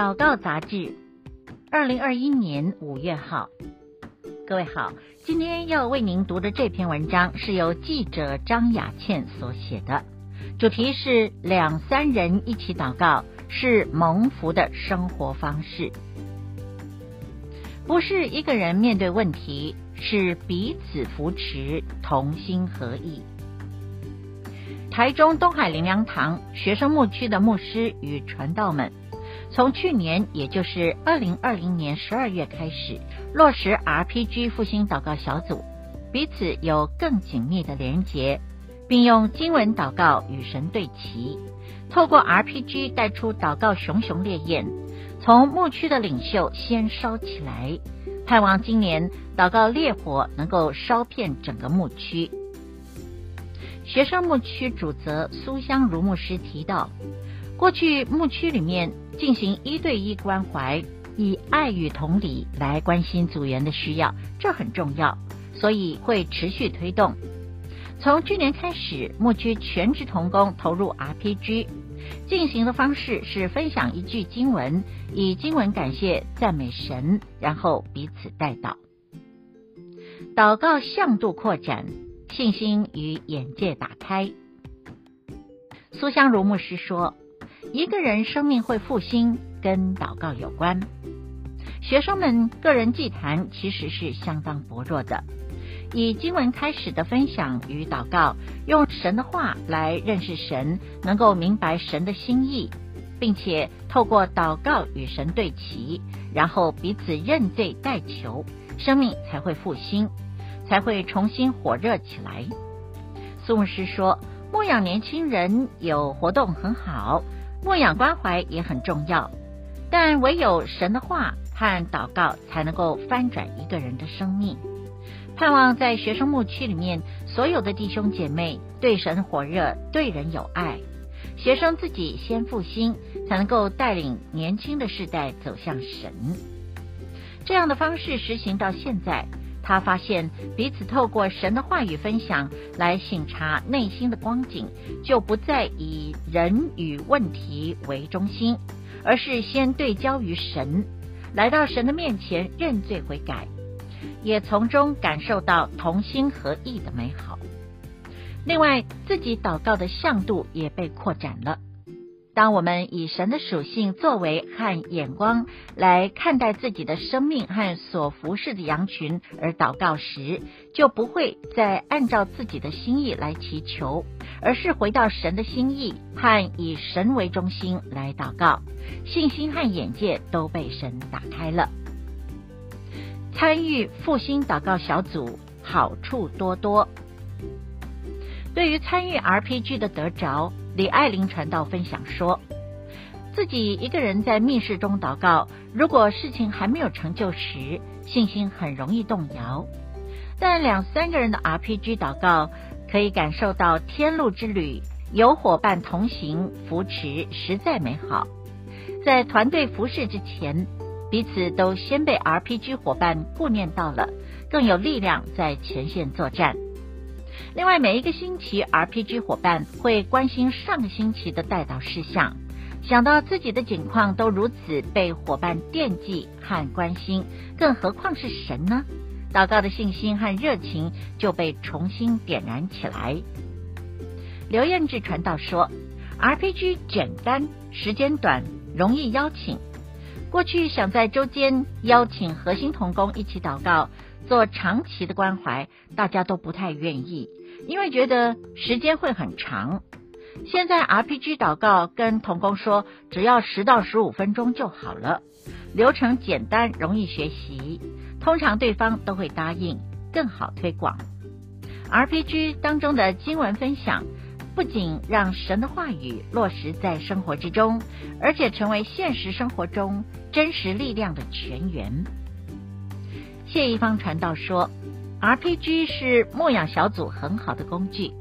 祷告杂志，二零二一年五月号。各位好，今天要为您读的这篇文章是由记者张雅倩所写的，主题是两三人一起祷告是蒙福的生活方式。不是一个人面对问题，是彼此扶持，同心合意。台中东海灵粮堂学生牧区的牧师与传道们，从去年，也就是二零二零年十二月开始，落实 RPG 复兴祷告小组，彼此有更紧密的连结，并用经文祷告与神对齐，透过 RPG 带出祷告熊熊烈焰，从牧区的领袖先烧起来，盼望今年祷告烈火能够烧遍整个牧区。学生牧区主责苏香如牧师提到，过去牧区里面进行一对一关怀，以爱与同理来关心组员的需要，这很重要，所以会持续推动。从去年开始，牧区全职同工投入 RPG，进行的方式是分享一句经文，以经文感谢赞美神，然后彼此代祷，祷告向度扩展。信心与眼界打开。苏香如牧师说：“一个人生命会复兴，跟祷告有关。学生们个人祭坛其实是相当薄弱的，以经文开始的分享与祷告，用神的话来认识神，能够明白神的心意，并且透过祷告与神对齐，然后彼此认罪代求，生命才会复兴。”才会重新火热起来。宋牧师说：“牧养年轻人有活动很好，牧养关怀也很重要，但唯有神的话和祷告才能够翻转一个人的生命。盼望在学生牧区里面，所有的弟兄姐妹对神火热，对人有爱。学生自己先复兴，才能够带领年轻的世代走向神。这样的方式实行到现在。”他发现彼此透过神的话语分享来省察内心的光景，就不再以人与问题为中心，而是先对焦于神，来到神的面前认罪悔改，也从中感受到同心合意的美好。另外，自己祷告的向度也被扩展了。当我们以神的属性、作为和眼光来看待自己的生命和所服侍的羊群而祷告时，就不会再按照自己的心意来祈求，而是回到神的心意和以神为中心来祷告，信心和眼界都被神打开了。参与复兴祷告小组，好处多多。对于参与 RPG 的得着。李爱玲传道分享说，自己一个人在密室中祷告，如果事情还没有成就时，信心很容易动摇。但两三个人的 RPG 祷告，可以感受到天路之旅，有伙伴同行扶持，实在美好。在团队服侍之前，彼此都先被 RPG 伙伴顾念到了，更有力量在前线作战。另外，每一个星期，RPG 伙伴会关心上个星期的代祷事项，想到自己的境况都如此被伙伴惦记和关心，更何况是神呢？祷告的信心和热情就被重新点燃起来。刘彦志传道说：“RPG 简单，时间短，容易邀请。过去想在周间邀请核心同工一起祷告，做长期的关怀，大家都不太愿意。”因为觉得时间会很长，现在 RPG 祷告跟同工说，只要十到十五分钟就好了，流程简单，容易学习，通常对方都会答应，更好推广。RPG 当中的经文分享，不仅让神的话语落实在生活之中，而且成为现实生活中真实力量的泉源。谢一方传道说。RPG 是牧养小组很好的工具，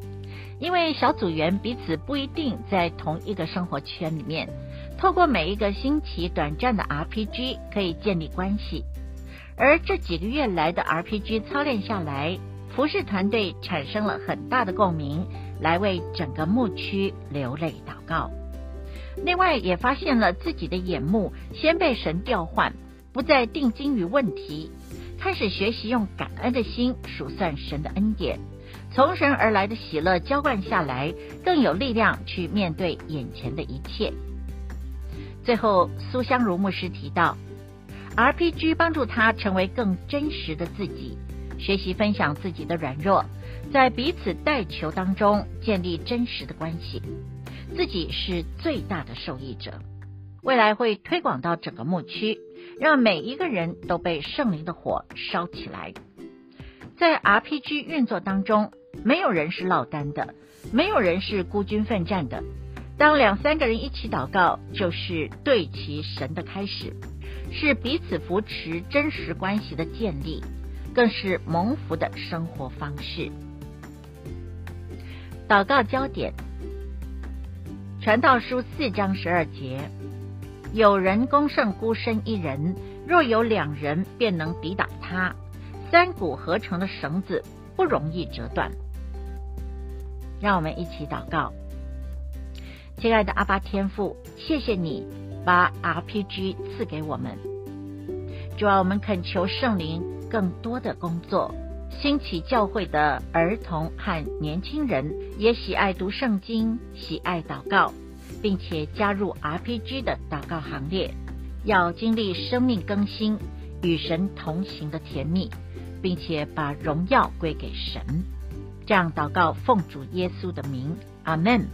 因为小组员彼此不一定在同一个生活圈里面，透过每一个星期短暂的 RPG 可以建立关系，而这几个月来的 RPG 操练下来，服饰团队产生了很大的共鸣，来为整个牧区流泪祷告。另外，也发现了自己的眼目先被神调换，不再定睛于问题，开始学习用感恩的心数算神的恩典，从神而来的喜乐浇灌下来，更有力量去面对眼前的一切。最后，苏香如牧师提到，RPG 帮助他成为更真实的自己，学习分享自己的软弱，在彼此带球当中建立真实的关系。自己是最大的受益者，未来会推广到整个牧区，让每一个人都被圣灵的火烧起来。在 RPG 运作当中，没有人是落单的，没有人是孤军奋战的。当两三个人一起祷告，就是对齐神的开始，是彼此扶持、真实关系的建立，更是蒙福的生活方式。祷告焦点。传道书四章十二节，有人攻胜孤身一人，若有两人，便能抵挡他。三股合成的绳子不容易折断。让我们一起祷告，亲爱的阿巴天父，谢谢你把 RPG 赐给我们。主啊，我们恳求圣灵更多的工作。兴起教会的儿童和年轻人也喜爱读圣经，喜爱祷告，并且加入 RPG 的祷告行列，要经历生命更新、与神同行的甜蜜，并且把荣耀归给神。这样祷告，奉主耶稣的名，阿门。